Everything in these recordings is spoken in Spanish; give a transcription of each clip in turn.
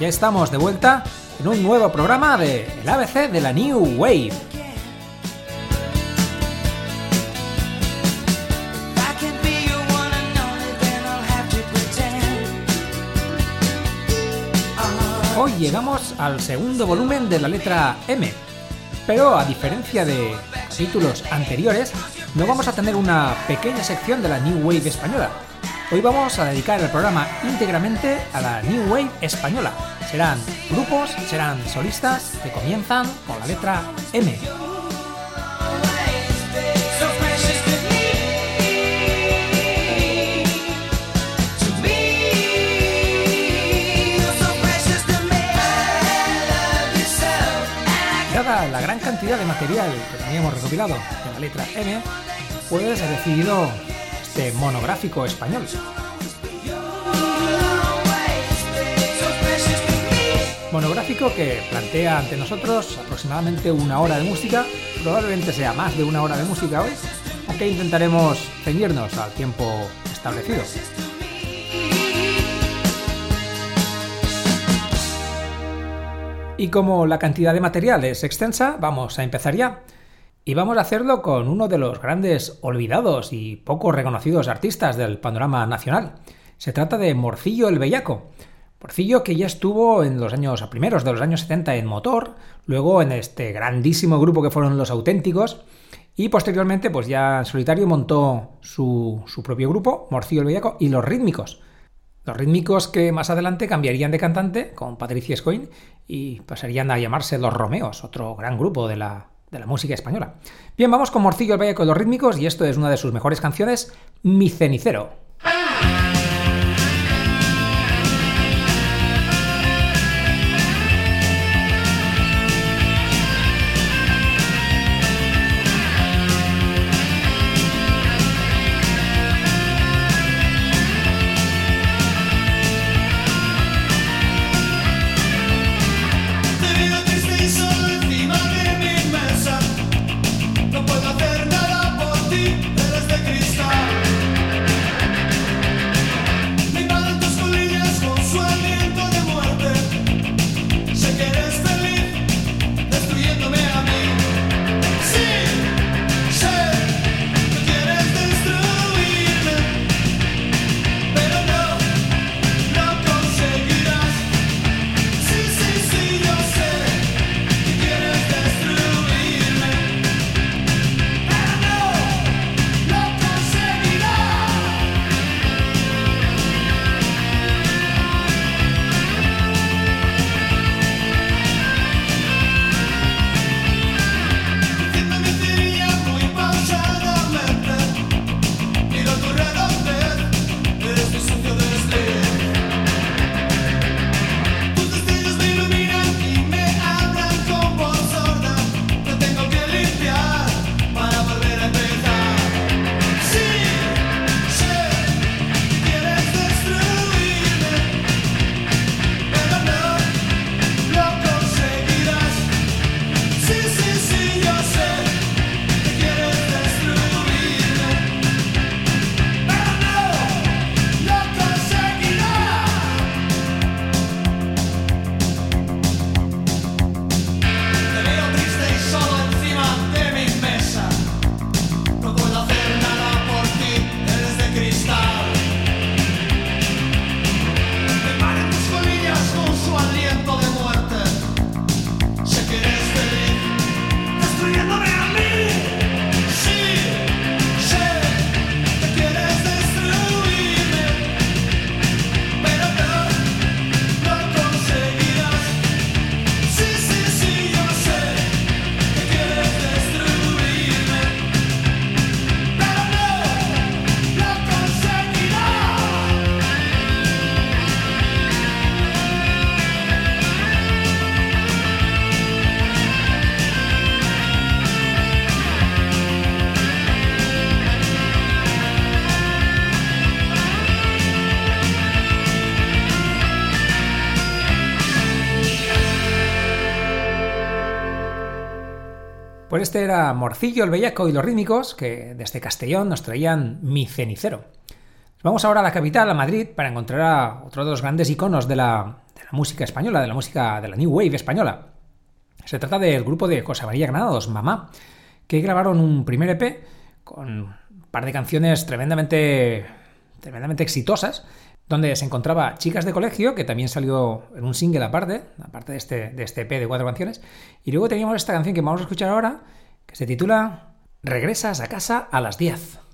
Ya estamos de vuelta en un nuevo programa de El ABC de la New Wave. Hoy llegamos al segundo volumen de la letra M, pero a diferencia de títulos anteriores, no vamos a tener una pequeña sección de la New Wave española. Hoy vamos a dedicar el programa íntegramente a la New Wave española. Serán grupos, serán solistas que comienzan con la letra M. Dada la gran cantidad de material que teníamos recopilado en la letra M, pues he decidido este monográfico español. Monográfico que plantea ante nosotros aproximadamente una hora de música, probablemente sea más de una hora de música hoy, aunque intentaremos ceñirnos al tiempo establecido. Y como la cantidad de material es extensa, vamos a empezar ya. Y vamos a hacerlo con uno de los grandes olvidados y poco reconocidos artistas del panorama nacional. Se trata de Morcillo el Bellaco. Morcillo que ya estuvo en los años primeros de los años 70 en Motor, luego en este grandísimo grupo que fueron Los Auténticos, y posteriormente pues ya en solitario montó su, su propio grupo, Morcillo el Bellaco, y Los Rítmicos. Los rítmicos que más adelante cambiarían de cantante con Patricia Scoin y pasarían a llamarse Los Romeos, otro gran grupo de la, de la música española. Bien, vamos con Morcillo el Valle con los rítmicos y esto es una de sus mejores canciones, Mi Cenicero. Este era Morcillo, el Bellaco y los Rítmicos, que desde Castellón nos traían Mi Cenicero. Vamos ahora a la capital, a Madrid, para encontrar a otro de los grandes iconos de la, la música española, de la música de la New Wave española. Se trata del grupo de José María Granados, Mamá, que grabaron un primer EP con un par de canciones tremendamente, tremendamente exitosas, donde se encontraba Chicas de Colegio, que también salió en un single aparte, aparte de este, de este de cuatro canciones, y luego teníamos esta canción que vamos a escuchar ahora, que se titula Regresas a casa a las 10.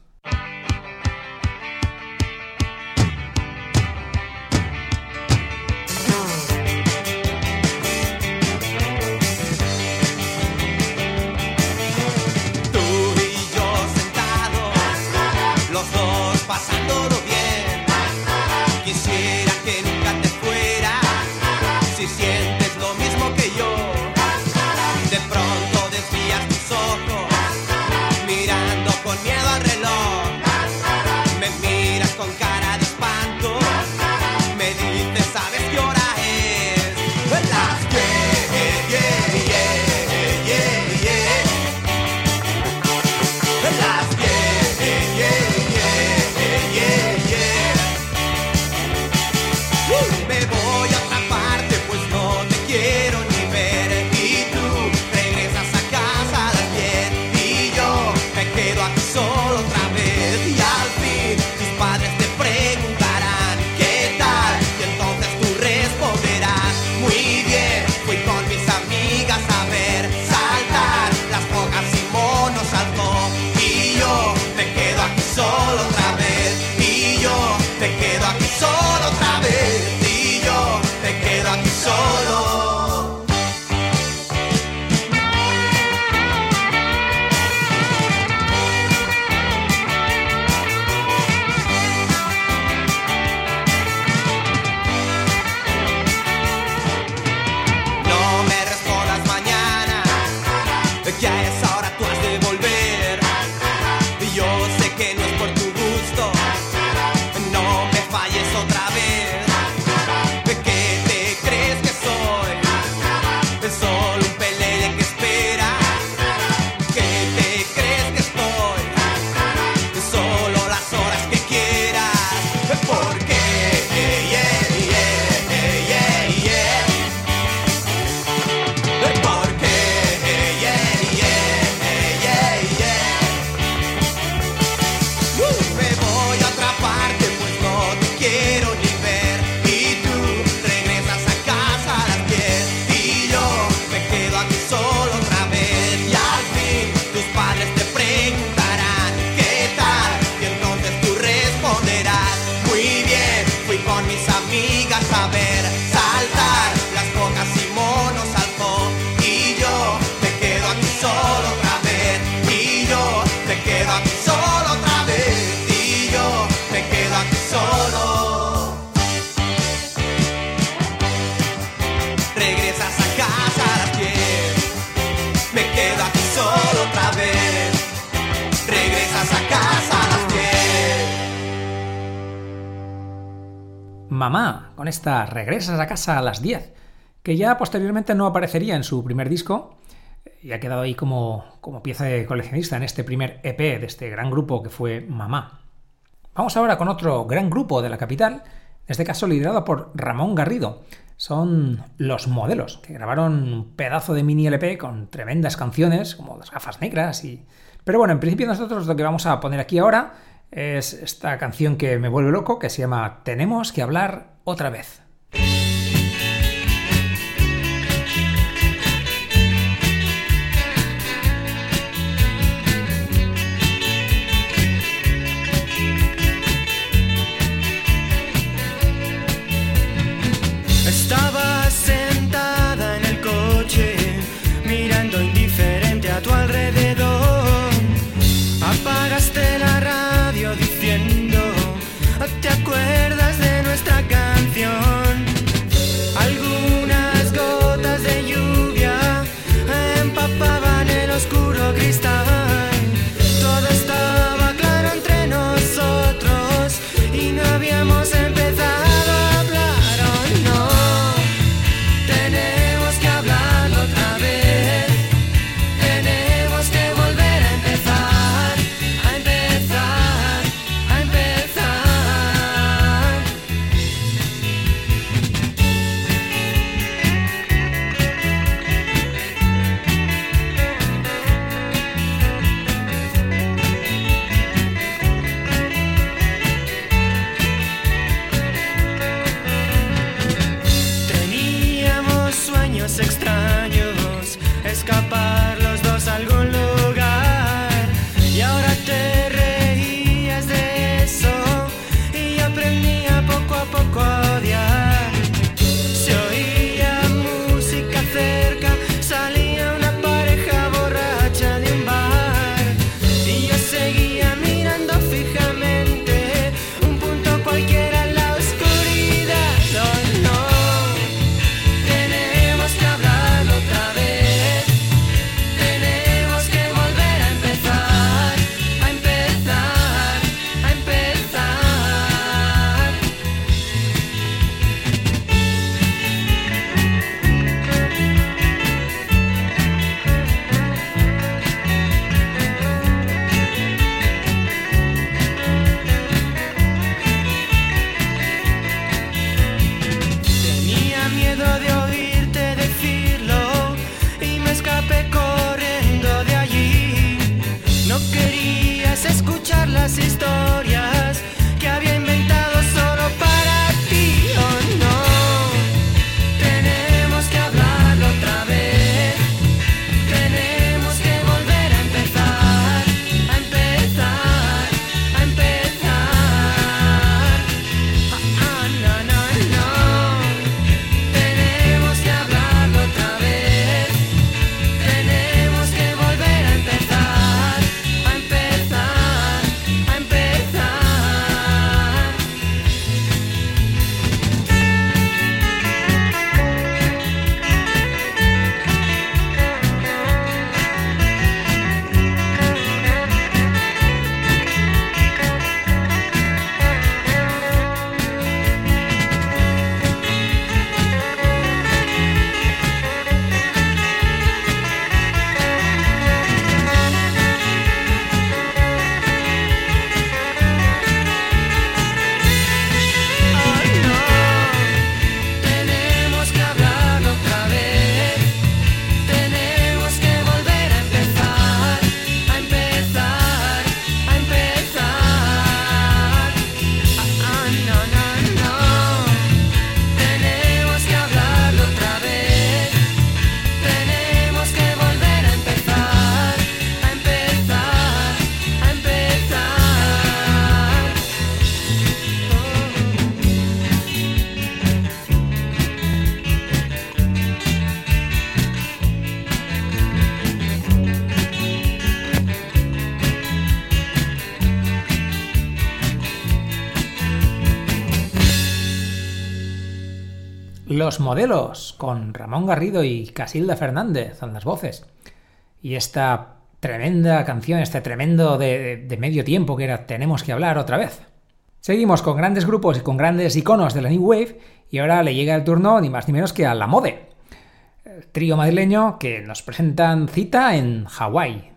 Regresas a casa a las 10, que ya posteriormente no aparecería en su primer disco y ha quedado ahí como, como pieza de coleccionista en este primer EP de este gran grupo que fue Mamá. Vamos ahora con otro gran grupo de la capital, en este caso liderado por Ramón Garrido. Son Los Modelos, que grabaron un pedazo de mini LP con tremendas canciones, como Las gafas negras y... Pero bueno, en principio nosotros lo que vamos a poner aquí ahora es esta canción que me vuelve loco, que se llama Tenemos que hablar otra vez. ¿Te Los Modelos, con Ramón Garrido y Casilda Fernández en las voces. Y esta tremenda canción, este tremendo de, de medio tiempo que era Tenemos que hablar otra vez. Seguimos con grandes grupos y con grandes iconos de la New Wave y ahora le llega el turno ni más ni menos que a La Mode, el trío madrileño que nos presentan cita en Hawái.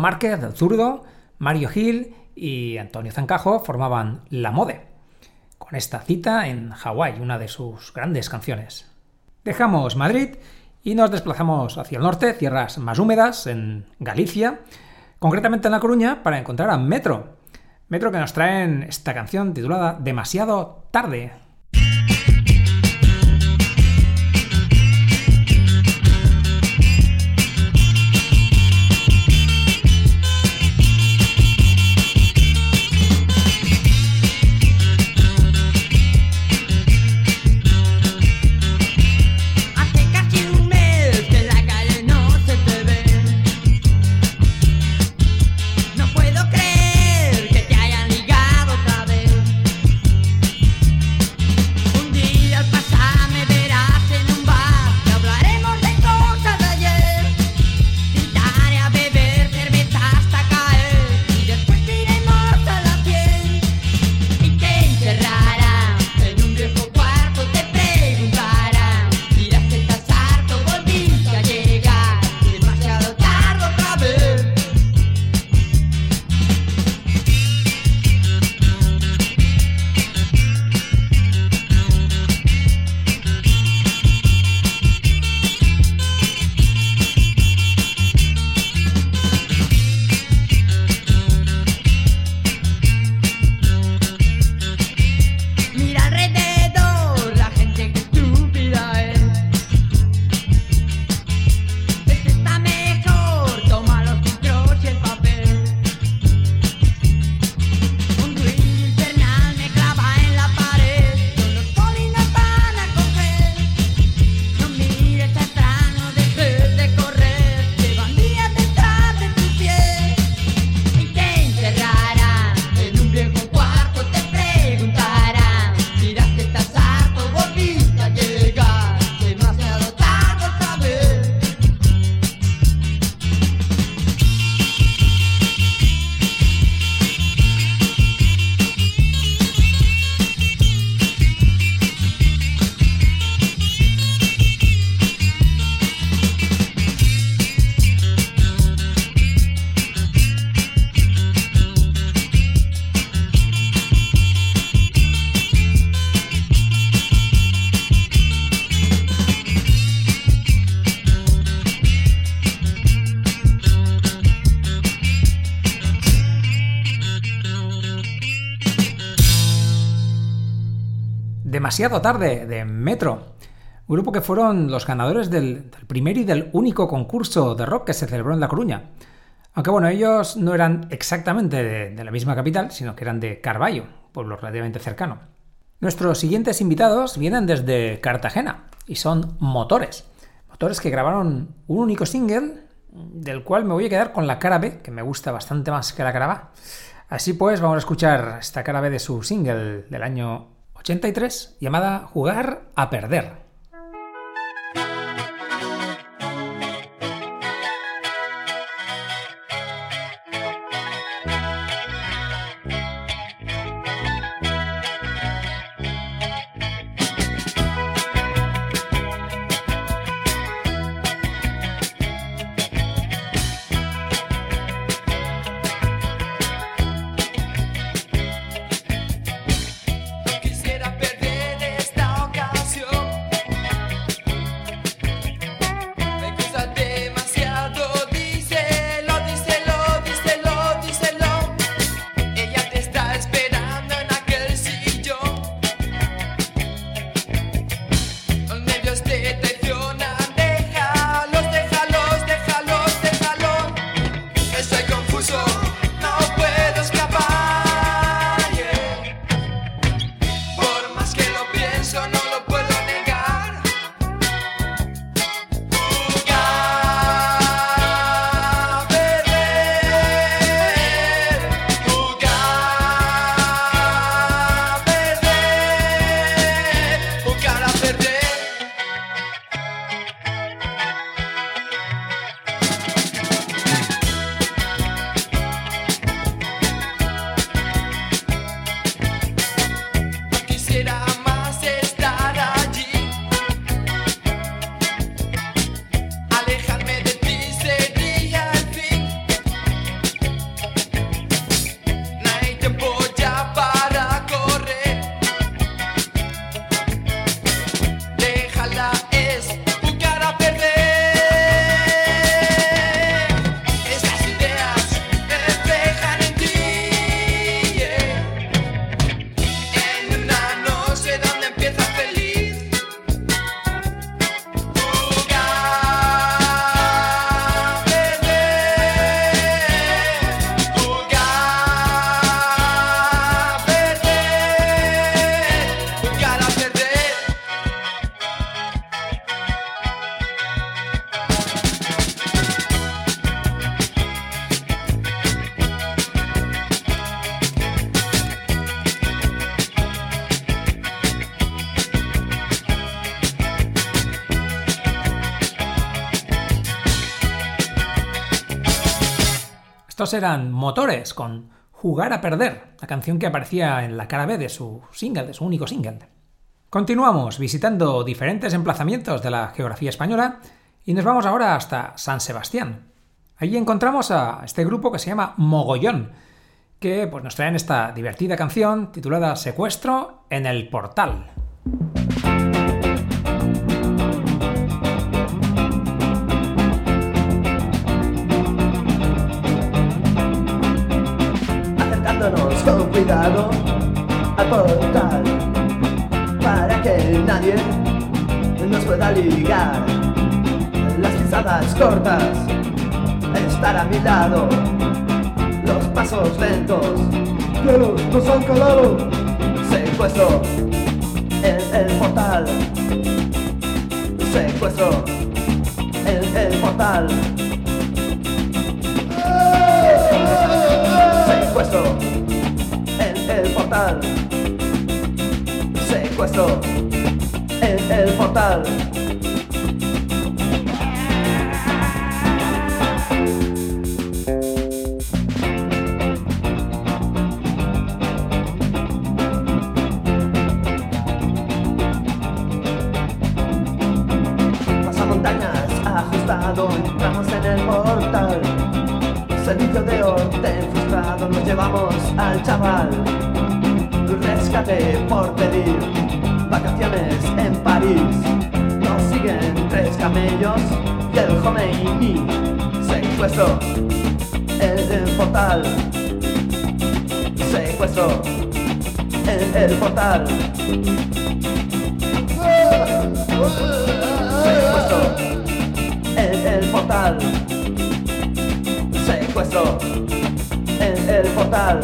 Márquez, del zurdo, Mario Gil y Antonio Zancajo formaban La Mode, con esta cita en Hawái, una de sus grandes canciones. Dejamos Madrid y nos desplazamos hacia el norte, tierras más húmedas, en Galicia, concretamente en La Coruña, para encontrar a Metro. Metro que nos traen esta canción titulada Demasiado tarde. Demasiado tarde de Metro, grupo que fueron los ganadores del, primer y del único concurso de rock que se celebró en La Coruña. Aunque bueno, ellos no eran exactamente de, la misma capital, sino que eran de Carballo, pueblo relativamente cercano. Nuestros siguientes invitados vienen desde Cartagena y son Motores. Motores que grabaron un único single del cual me voy a quedar con la cara B, que me gusta bastante más que la cara A. Así pues, vamos a escuchar esta cara B de su single del año 83 llamada Jugar a Perder. Eran Motores con Jugar a Perder, la canción que aparecía en la cara B de su single, de su único single. Continuamos visitando diferentes emplazamientos de la geografía española y nos vamos ahora hasta San Sebastián. Allí encontramos a este grupo que se llama Mogollón, que pues, nos traen esta divertida canción titulada Secuestro en el Portal. Al portal para que nadie nos pueda ligar. Las pisadas cortas, estar a mi lado, los pasos lentos, claro, nos han calado. Secuestro en el portal, secuestro en el portal. Secuestro el portal. Secuestro en el portal. Secuestro, el, el portal. Secuestro, el, el portal. Secuestro, el, el portal. Secuestro, el, el portal.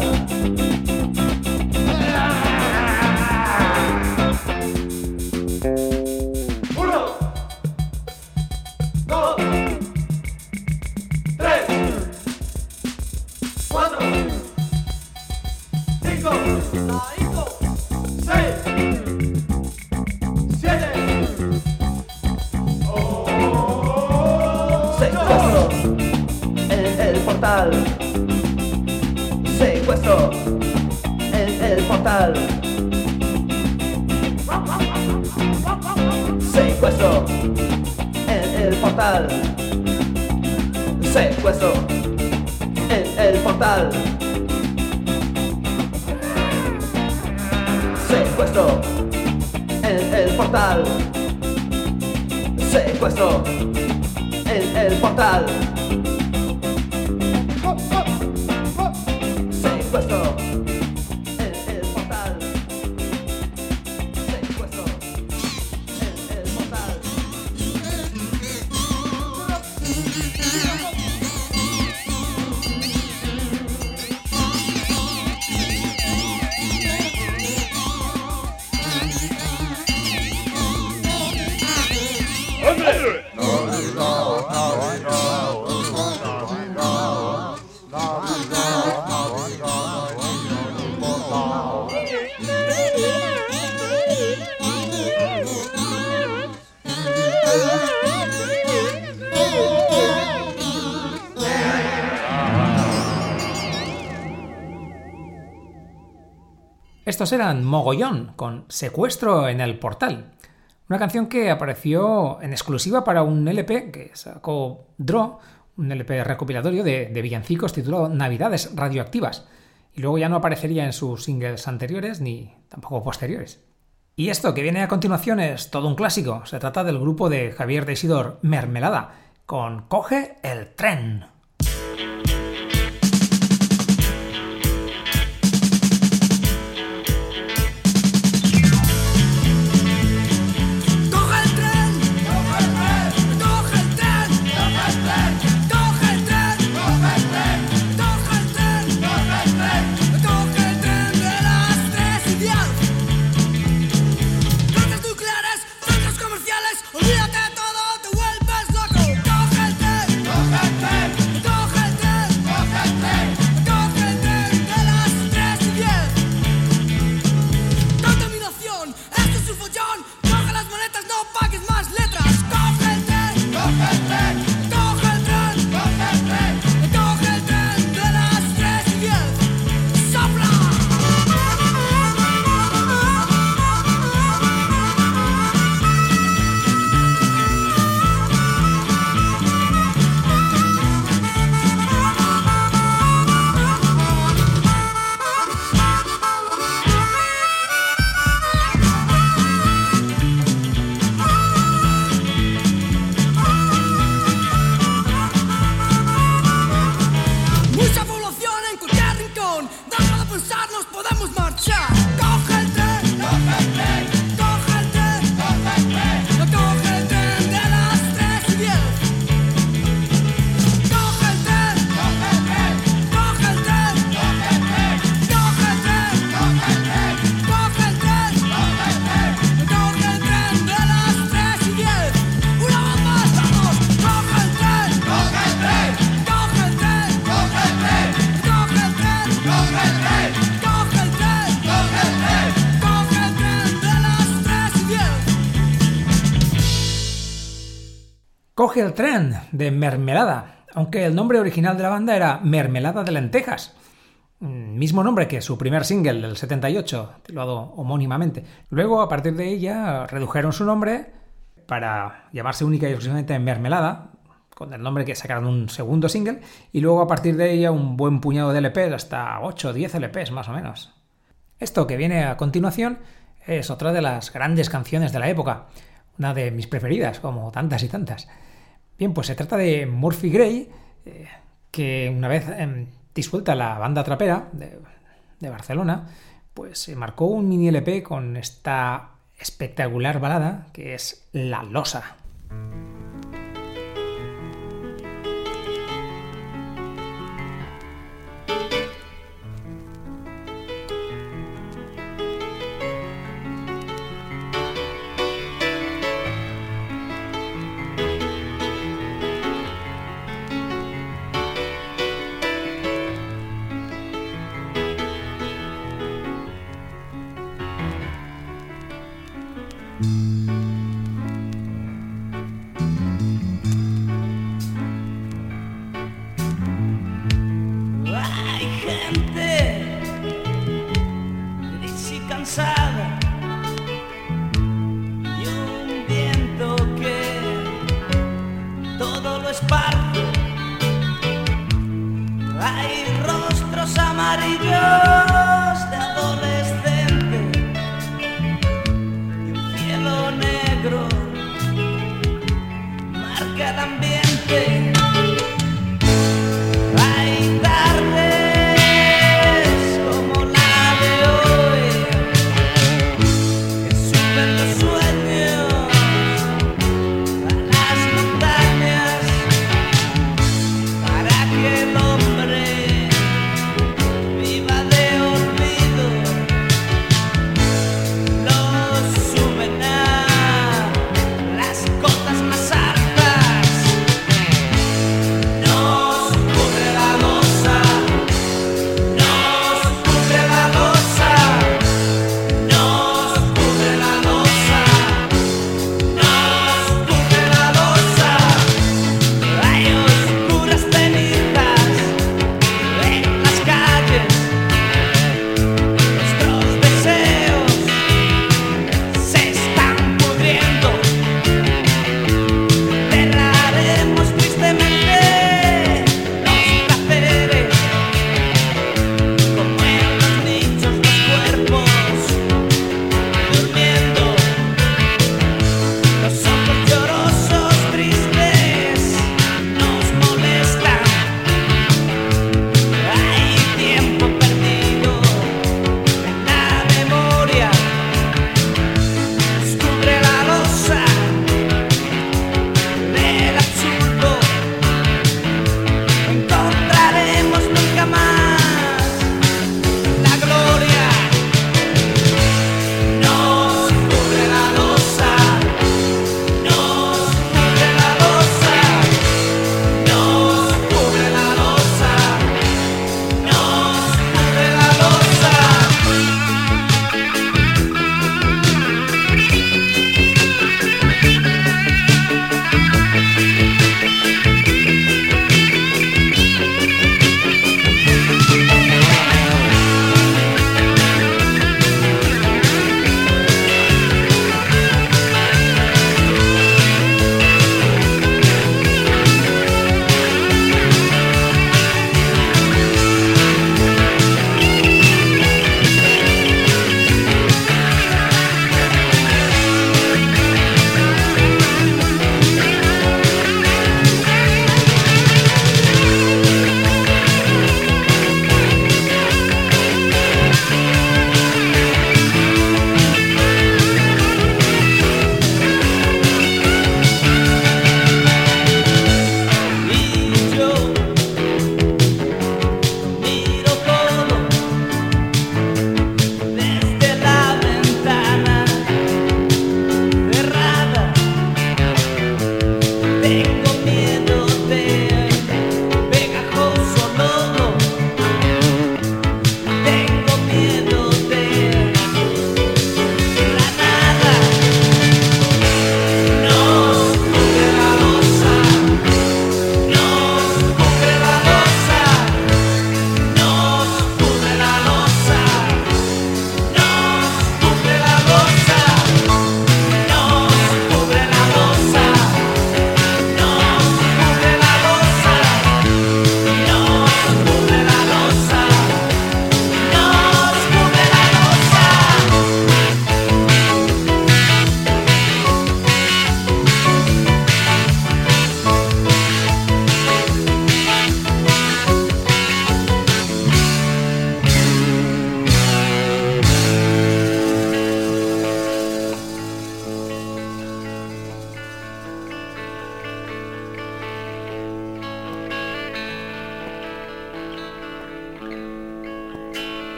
Portal. Secuestro en el portal. Secuestro en el portal. Secuestro en el portal. Secuestro en el portal. Secuestro en el portal. Estos eran Mogollón con Secuestro en el Portal. Una canción que apareció en exclusiva para un LP que sacó Draw, un LP recopilatorio de, villancicos titulado Navidades Radioactivas. Y luego ya no aparecería en sus singles anteriores ni tampoco posteriores. Y esto que viene a continuación es todo un clásico. Se trata del grupo de Javier de Isidor Mermelada con Coge el tren. El tren de Mermelada, aunque el nombre original de la banda era Mermelada de Lentejas. Mm, Mismo nombre que su primer single del 78, titulado homónimamente. Luego, a partir de ella, redujeron su nombre para llamarse única y exclusivamente Mermelada, con el nombre que sacaron un segundo single, y luego a partir de ella un buen puñado de LPs, hasta 8 o 10 LPs más o menos. Esto que viene a continuación es otra de las grandes canciones de la época, una de mis preferidas, como tantas y tantas. Bien, pues se trata de Murphy Gray, eh, que una vez em, disuelta la banda trapera de, de Barcelona, pues se marcó un mini LP con esta espectacular balada que es La Losa.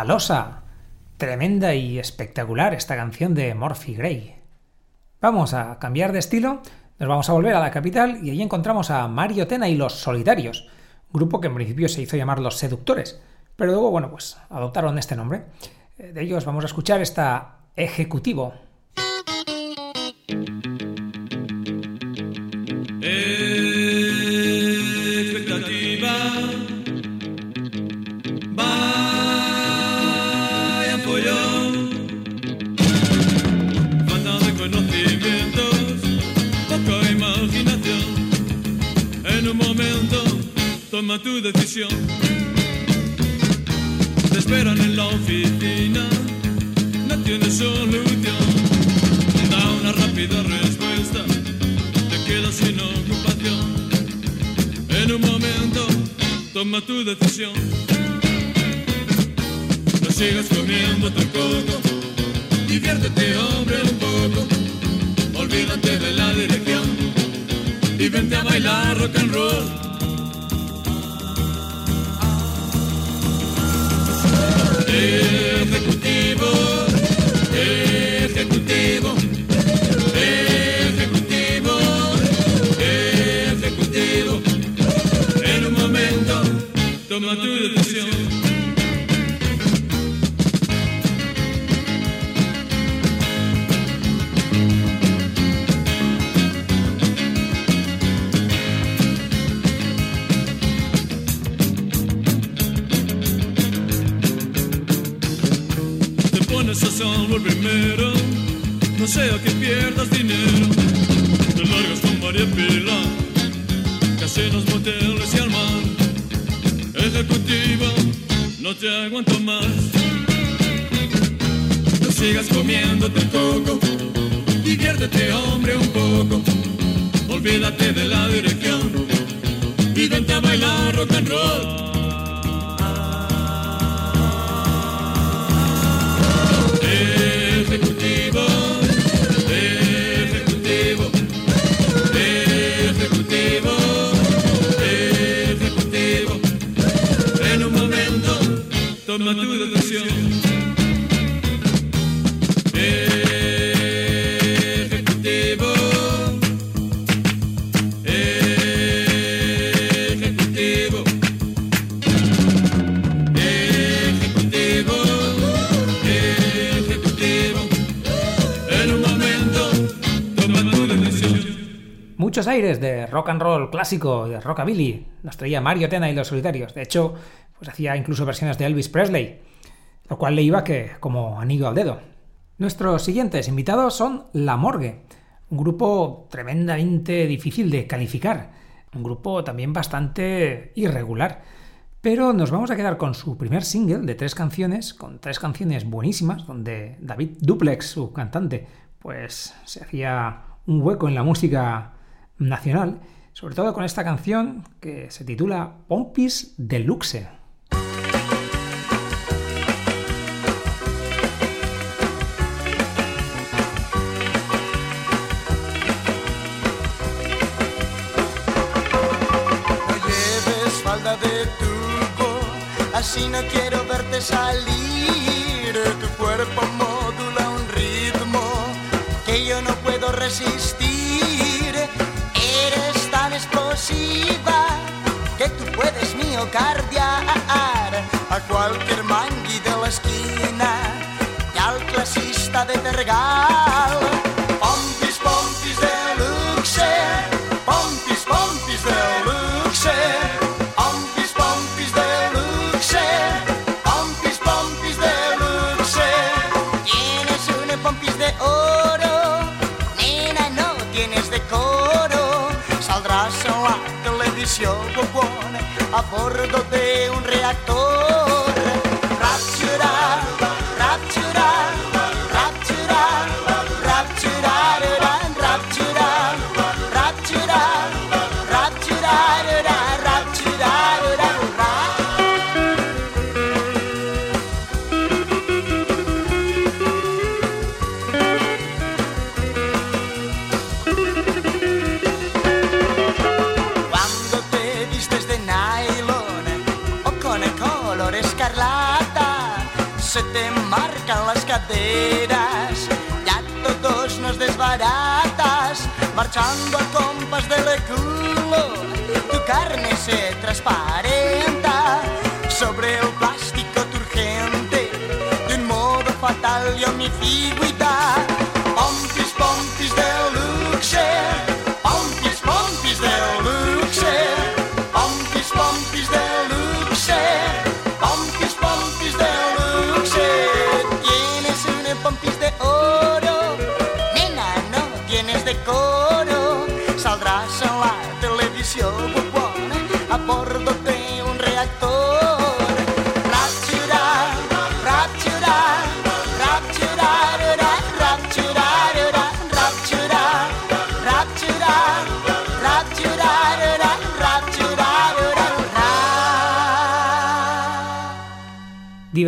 La losa tremenda y espectacular esta canción de Morphy Gray. Vamos a cambiar de estilo, nos vamos a volver a la capital y allí encontramos a Mario Tena y los Solitarios, grupo que en principio se hizo llamar Los Seductores, pero luego, bueno, pues adoptaron este nombre. Eh, De ellos vamos a escuchar esta Ejecutivo. Toma tu decisión. Te esperan en la oficina, no tienes solución. Da una rápida respuesta, te quedas sin ocupación. En un momento, toma tu decisión. No sigas comiendo tu coco, diviértete hombre un poco. Olvídate de la dirección y vente a bailar rock and roll. Ejecutivo, ejecutivo, ejecutivo, ejecutivo. En un momento, toma tu Olvídate de la dirección y vente a bailar rock and roll. Muchos aires de rock and roll clásico, de rockabilly, nos traía Mario Tena y los Solitarios. De hecho, pues hacía incluso versiones de Elvis Presley, lo cual le iba que como anillo al dedo. Nuestros siguientes invitados son La Morgue, un grupo tremendamente difícil de calificar, un grupo también bastante irregular. Pero nos vamos a quedar con su primer single de tres canciones, con tres canciones buenísimas, donde David Duplex, su cantante, pues se hacía un hueco en la música nacional, sobre todo con esta canción que se titula Pompis Deluxe. Así no quiero verte salir. Tu cuerpo modula un ritmo que yo no puedo resistir. obsesiva que tu puedes miocardiar a cualquier mangui de l'esquina i al classista de Tergal a bordo de un reactor. enteras, ya todos nos desbaratas, marchando a compas de culo tu carne se transparenta sobre el plástico turgente, de un modo fatal y homicidio.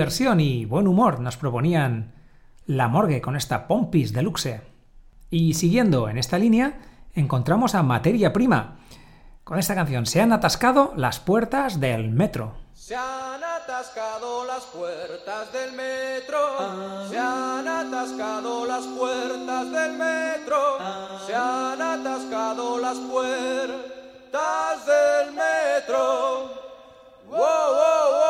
Diversión y buen humor nos proponían La Morgue con esta Pompis Deluxe. Y siguiendo en esta línea, encontramos a Materia Prima. Con esta canción se han atascado las puertas del metro. Se han atascado las puertas del metro. Se han atascado las puertas del metro. Se han atascado las puertas del metro. ¡Wow, wow, wow!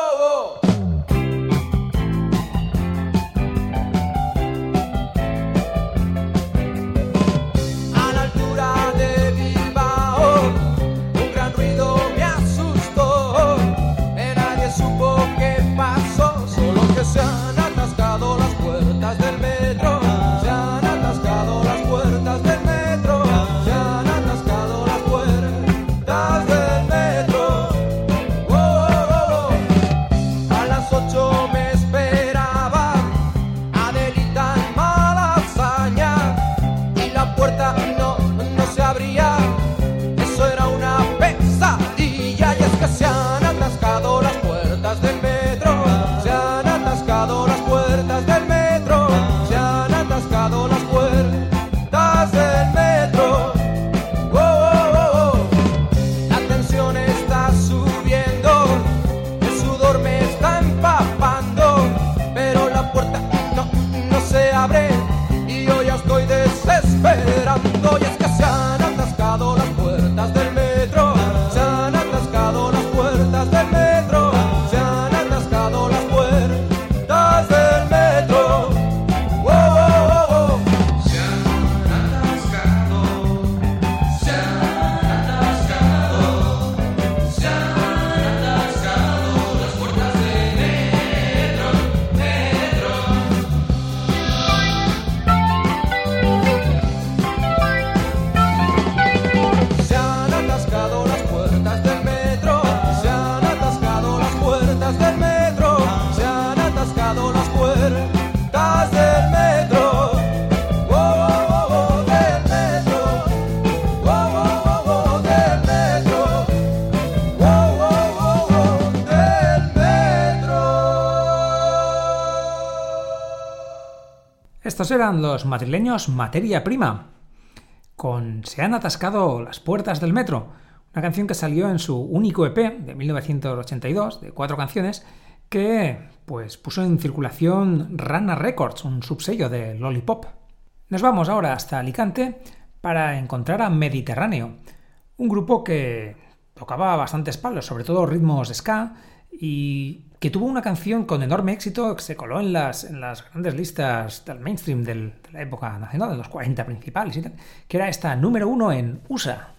Estos eran los madrileños Materia Prima, con Se han atascado las puertas del metro, una canción que salió en su único EP de 1982, de cuatro canciones, que pues puso en circulación Rana Records, un subsello de Lollipop. Nos vamos ahora hasta Alicante para encontrar a Mediterráneo, un grupo que tocaba bastantes palos, sobre todo ritmos ska, y que tuvo una canción con enorme éxito que se coló en las, en las grandes listas del mainstream de la época nacional, de los 40 principales y tal, que era esta número uno en USA.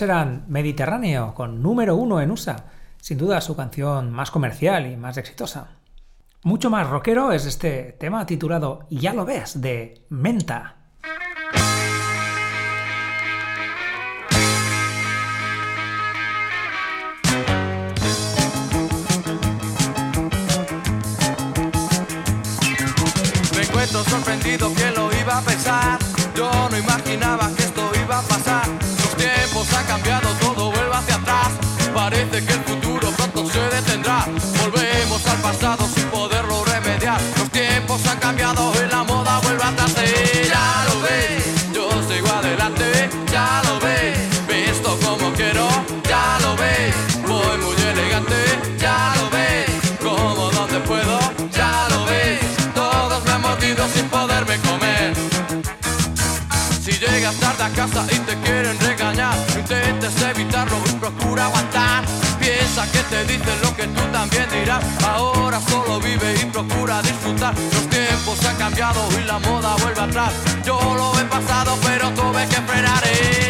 Eran Mediterráneo, con número uno en USA, sin duda su canción más comercial y más exitosa. Mucho más rockero es este tema titulado Ya lo ves, de Menta. Me encuentro sorprendido que lo iba a pensar. Yo no imaginaba que Parece que el futuro pronto se detendrá. Volvemos al pasado sin poderlo remediar. Los tiempos han cambiado y la moda vuelve atrás. Y ya lo ves, yo sigo adelante. Ya lo ves, visto como quiero. Ya lo ves, voy muy elegante. Ya lo ves, como donde puedo. Ya lo ves, todos me han mordido sin poderme comer. Si llegas tarde a casa y te quieren aguantar. Piensa que te dicen lo que tú también dirás. Ahora solo vive y procura disfrutar. Los tiempos han cambiado y la moda vuelve atrás. Yo lo he pasado, pero tuve que frenar.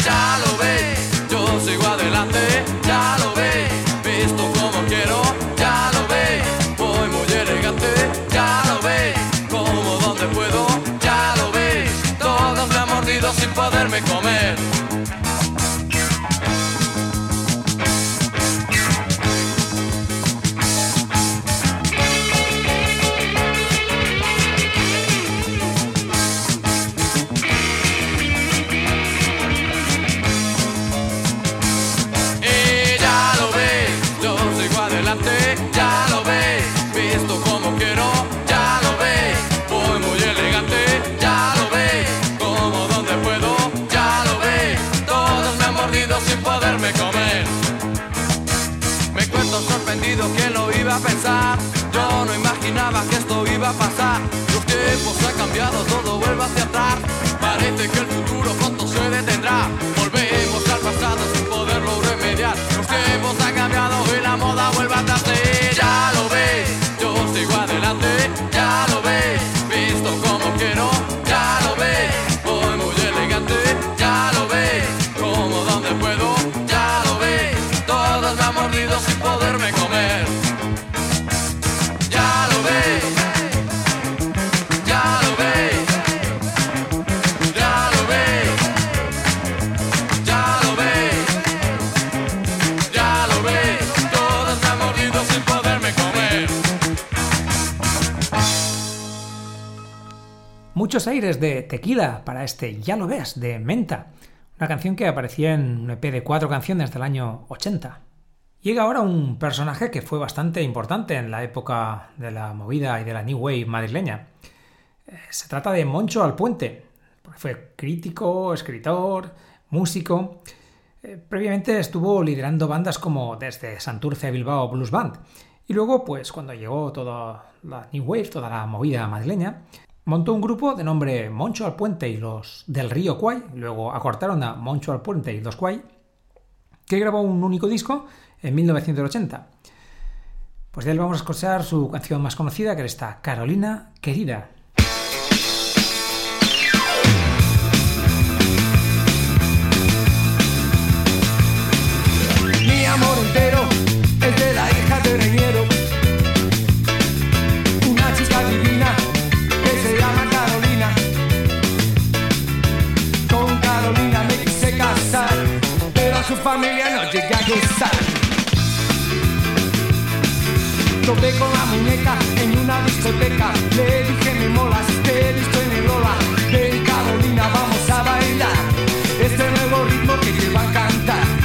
Ya lo ves, yo sigo adelante. Ya lo ves, visto como quiero. Ya lo ves, voy muy elegante. Ya lo ves, como donde puedo. Ya lo ves, todos me han mordido sin poderme comer. Pasar. Los tiempos han cambiado, todo vuelve hacia atrás. Parece que el futuro Muchos aires de tequila para este Ya lo ves, de Menta, una canción que aparecía en un EP de cuatro canciones del año 80. Llega ahora un personaje que fue bastante importante en la época de la movida y de la New Wave madrileña. Eh, Se trata de Moncho Alpuente. Fue crítico, escritor, músico. Eh, Previamente estuvo liderando bandas como desde Santurce a Bilbao Blues Band. Y luego, pues cuando llegó toda la New Wave, toda la movida madrileña, montó un grupo de nombre Moncho Alpuente y los del Río Cuay, luego acortaron a Moncho Alpuente y los Cuay, que grabó un único disco en 1980. Pues de él vamos a escuchar su canción más conocida, que era esta Carolina Querida. Su familia no llegué a gustar. Topé con la muñeca en una discoteca. Le dije me molas, te he visto en el Lola. Ven Carolina, vamos a bailar. Este nuevo ritmo que te va a encantar.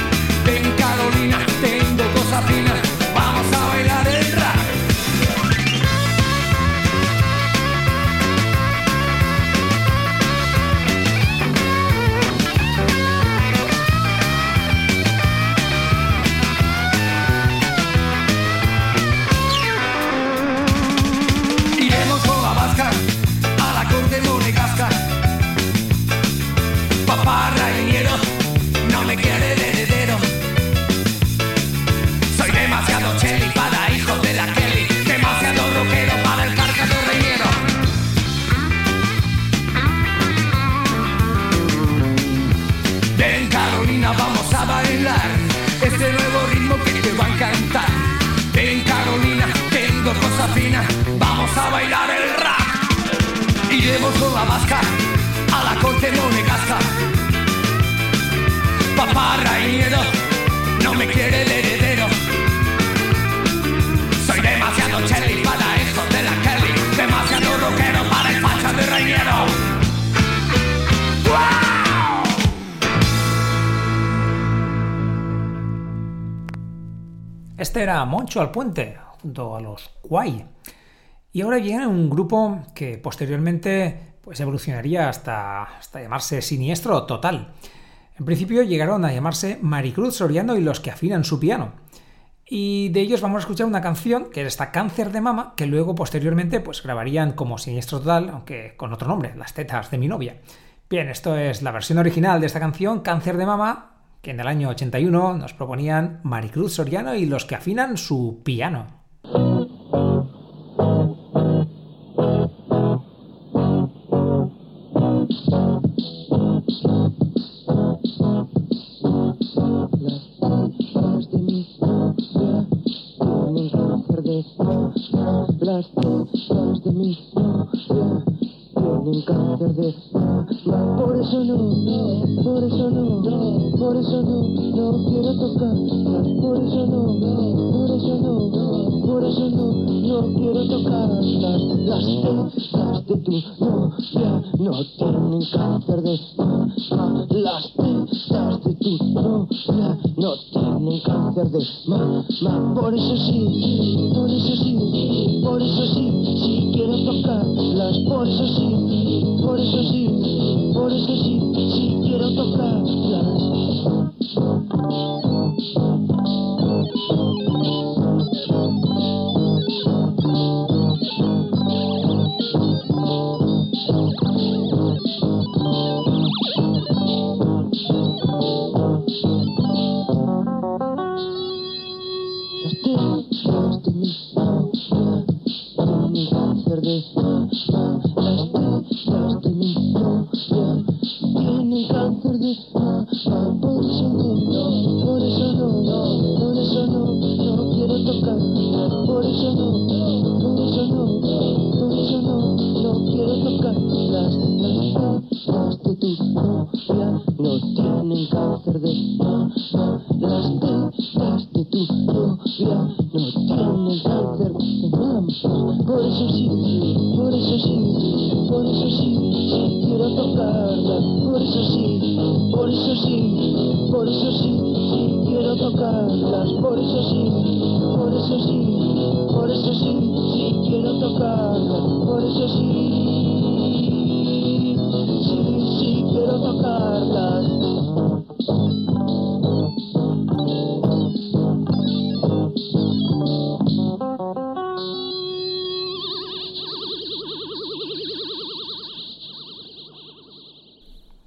A bailar el rap. Iremos con la vasca a la corte monegasca. Papá Rainiero no me quiere el heredero. Soy demasiado cherry para hijo de la Kelly, demasiado rockero para el facha de Rainiero. Este era Moncho al Puente, junto a los Quay. Y ahora viene un grupo que posteriormente pues, evolucionaría hasta, hasta llamarse Siniestro Total. En principio llegaron a llamarse Maricruz Soriano y los que afinan su piano. Y de ellos vamos a escuchar una canción que es esta Cáncer de Mama, que luego posteriormente pues grabarían como Siniestro Total, aunque con otro nombre, Las tetas de mi novia. Bien, esto es la versión original de esta canción, Cáncer de Mama, que en el año 81 nos proponían Maricruz Soriano y los que afinan su piano. Tetas de mi novia tienen cáncer de. Por eso no, no, por eso no, no, por eso no, no quiero tocarlas. Por eso no, no, por eso no, no, por eso no, no quiero tocarlas. Las tetas de tu novia no tienen cáncer de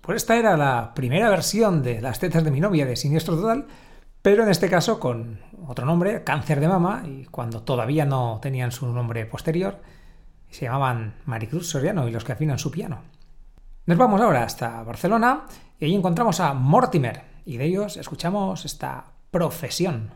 Pues esta era la primera versión de Las tetas de mi novia de Siniestro Total, pero en este caso con otro nombre, Cáncer de Mama, y cuando todavía no tenían su nombre posterior, se llamaban Maricruz Soriano y los que afinan su piano. Nos vamos ahora hasta Barcelona y ahí encontramos a Mortimer, y de ellos escuchamos esta profesión.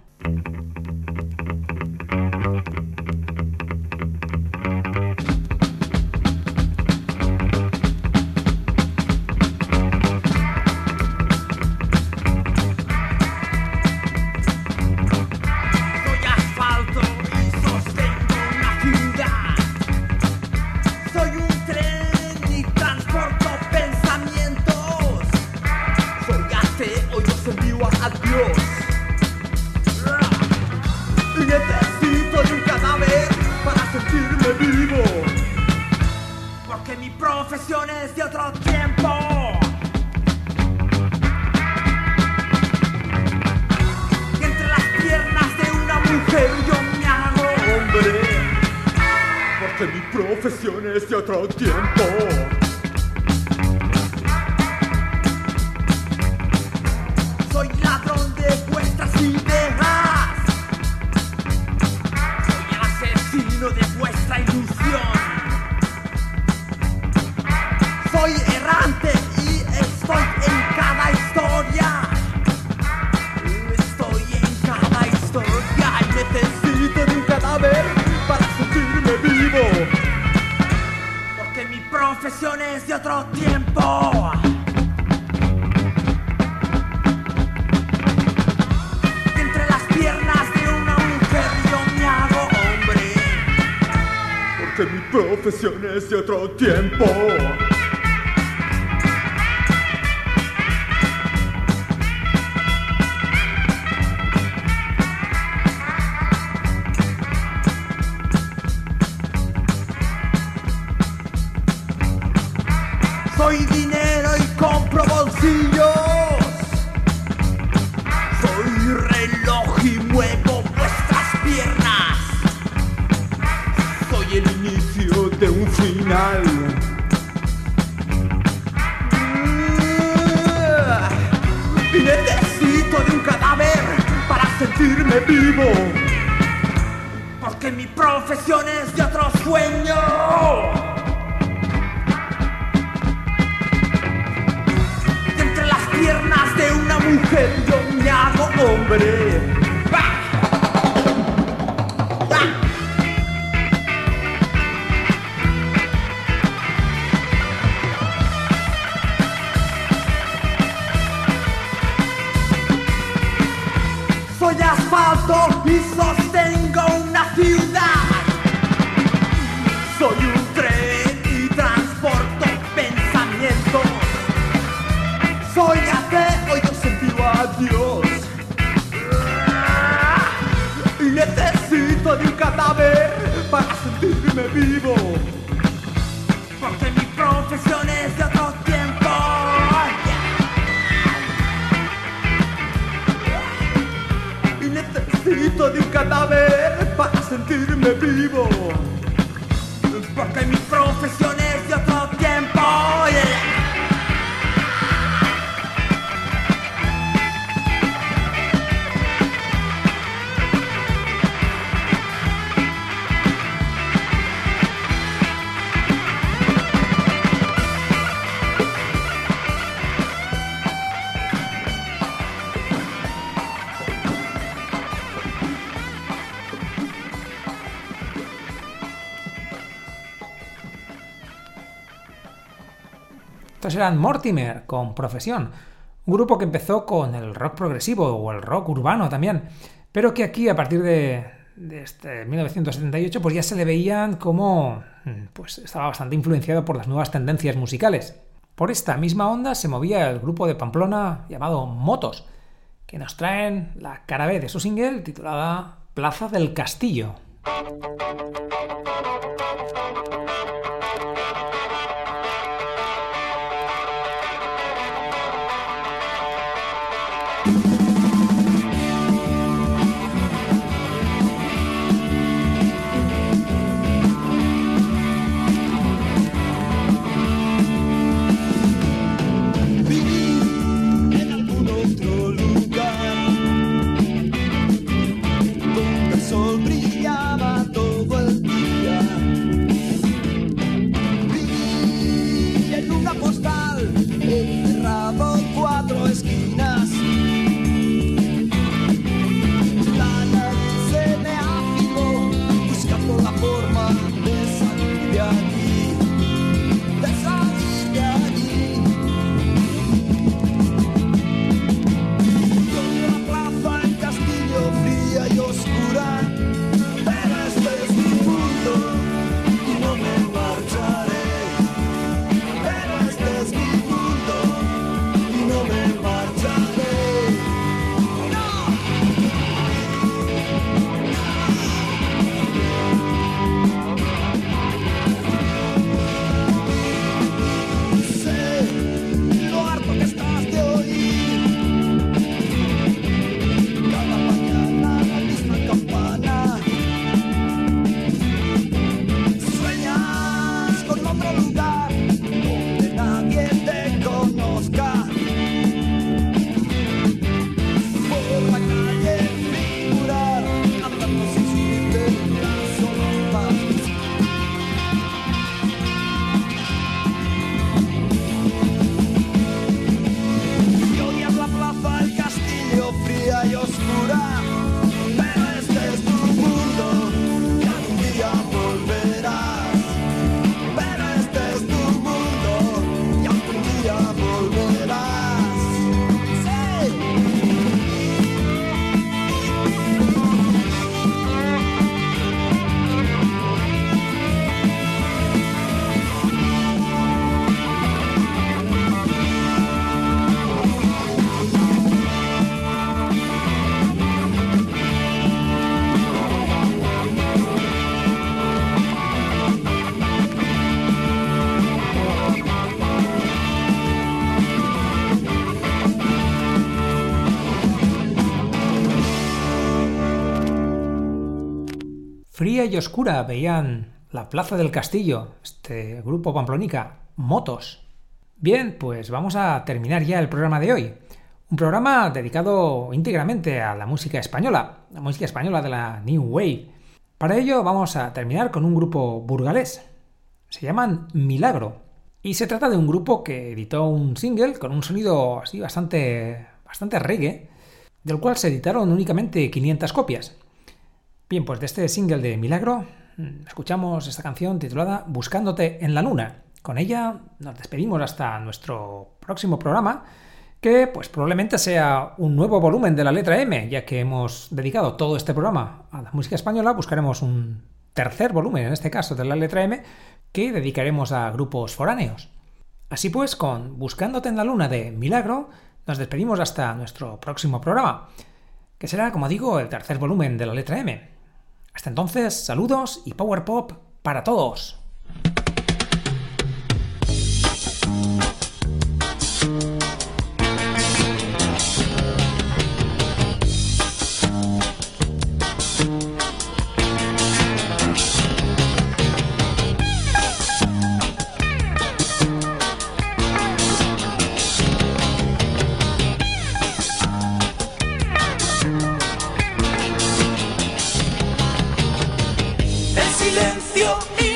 De otro tiempo. Soy dinero sentirme vivo. Porque mi profesión es de otro sueño. Y entre las piernas de una mujer yo me hago hombre. Eran Mortimer con Profesión, un grupo que empezó con el rock progresivo o el rock urbano también, pero que aquí a partir de, de este 1978 pues ya se le veían como mm, pues estaba bastante influenciado por las nuevas tendencias musicales. Por esta misma onda se movía el grupo de Pamplona llamado Motos, que nos traen la cara B de su single titulada Plaza del Castillo. Oscura veían la plaza del castillo, este grupo pamplonica, Motos. Bien, pues vamos a terminar ya el programa de hoy. Un programa dedicado íntegramente a la música española, la música española de la New Wave. Para ello vamos a terminar con un grupo burgalés. Se llaman Milagro. Y se trata de un grupo que editó un single con un sonido así bastante, bastante reggae, del cual se editaron únicamente 500 copias. Bien, pues de este single de Milagro mm, escuchamos esta canción titulada Buscándote en la Luna. Con ella nos despedimos hasta nuestro próximo programa, que pues probablemente sea un nuevo volumen de la letra M, ya que hemos dedicado todo este programa a la música española, buscaremos un tercer volumen, en este caso de la letra M, que dedicaremos a grupos foráneos. Así pues, con Buscándote en la Luna de Milagro, nos despedimos hasta nuestro próximo programa, que será, como digo, el tercer volumen de la letra M. Hasta entonces, saludos y Power Pop para todos. you.